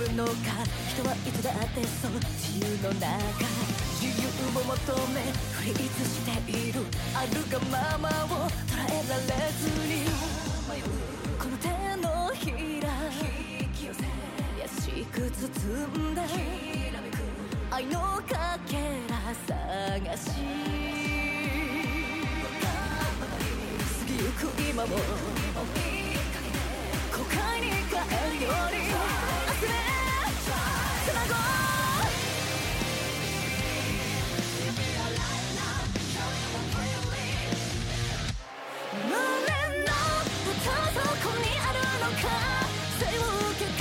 るのか人はいつだってそう自由の中自由を求めフリーズしているあるがままを捉えられずに。この手のひら優しく包ん。で愛のかけら探し過ぎゆく今も Say, look at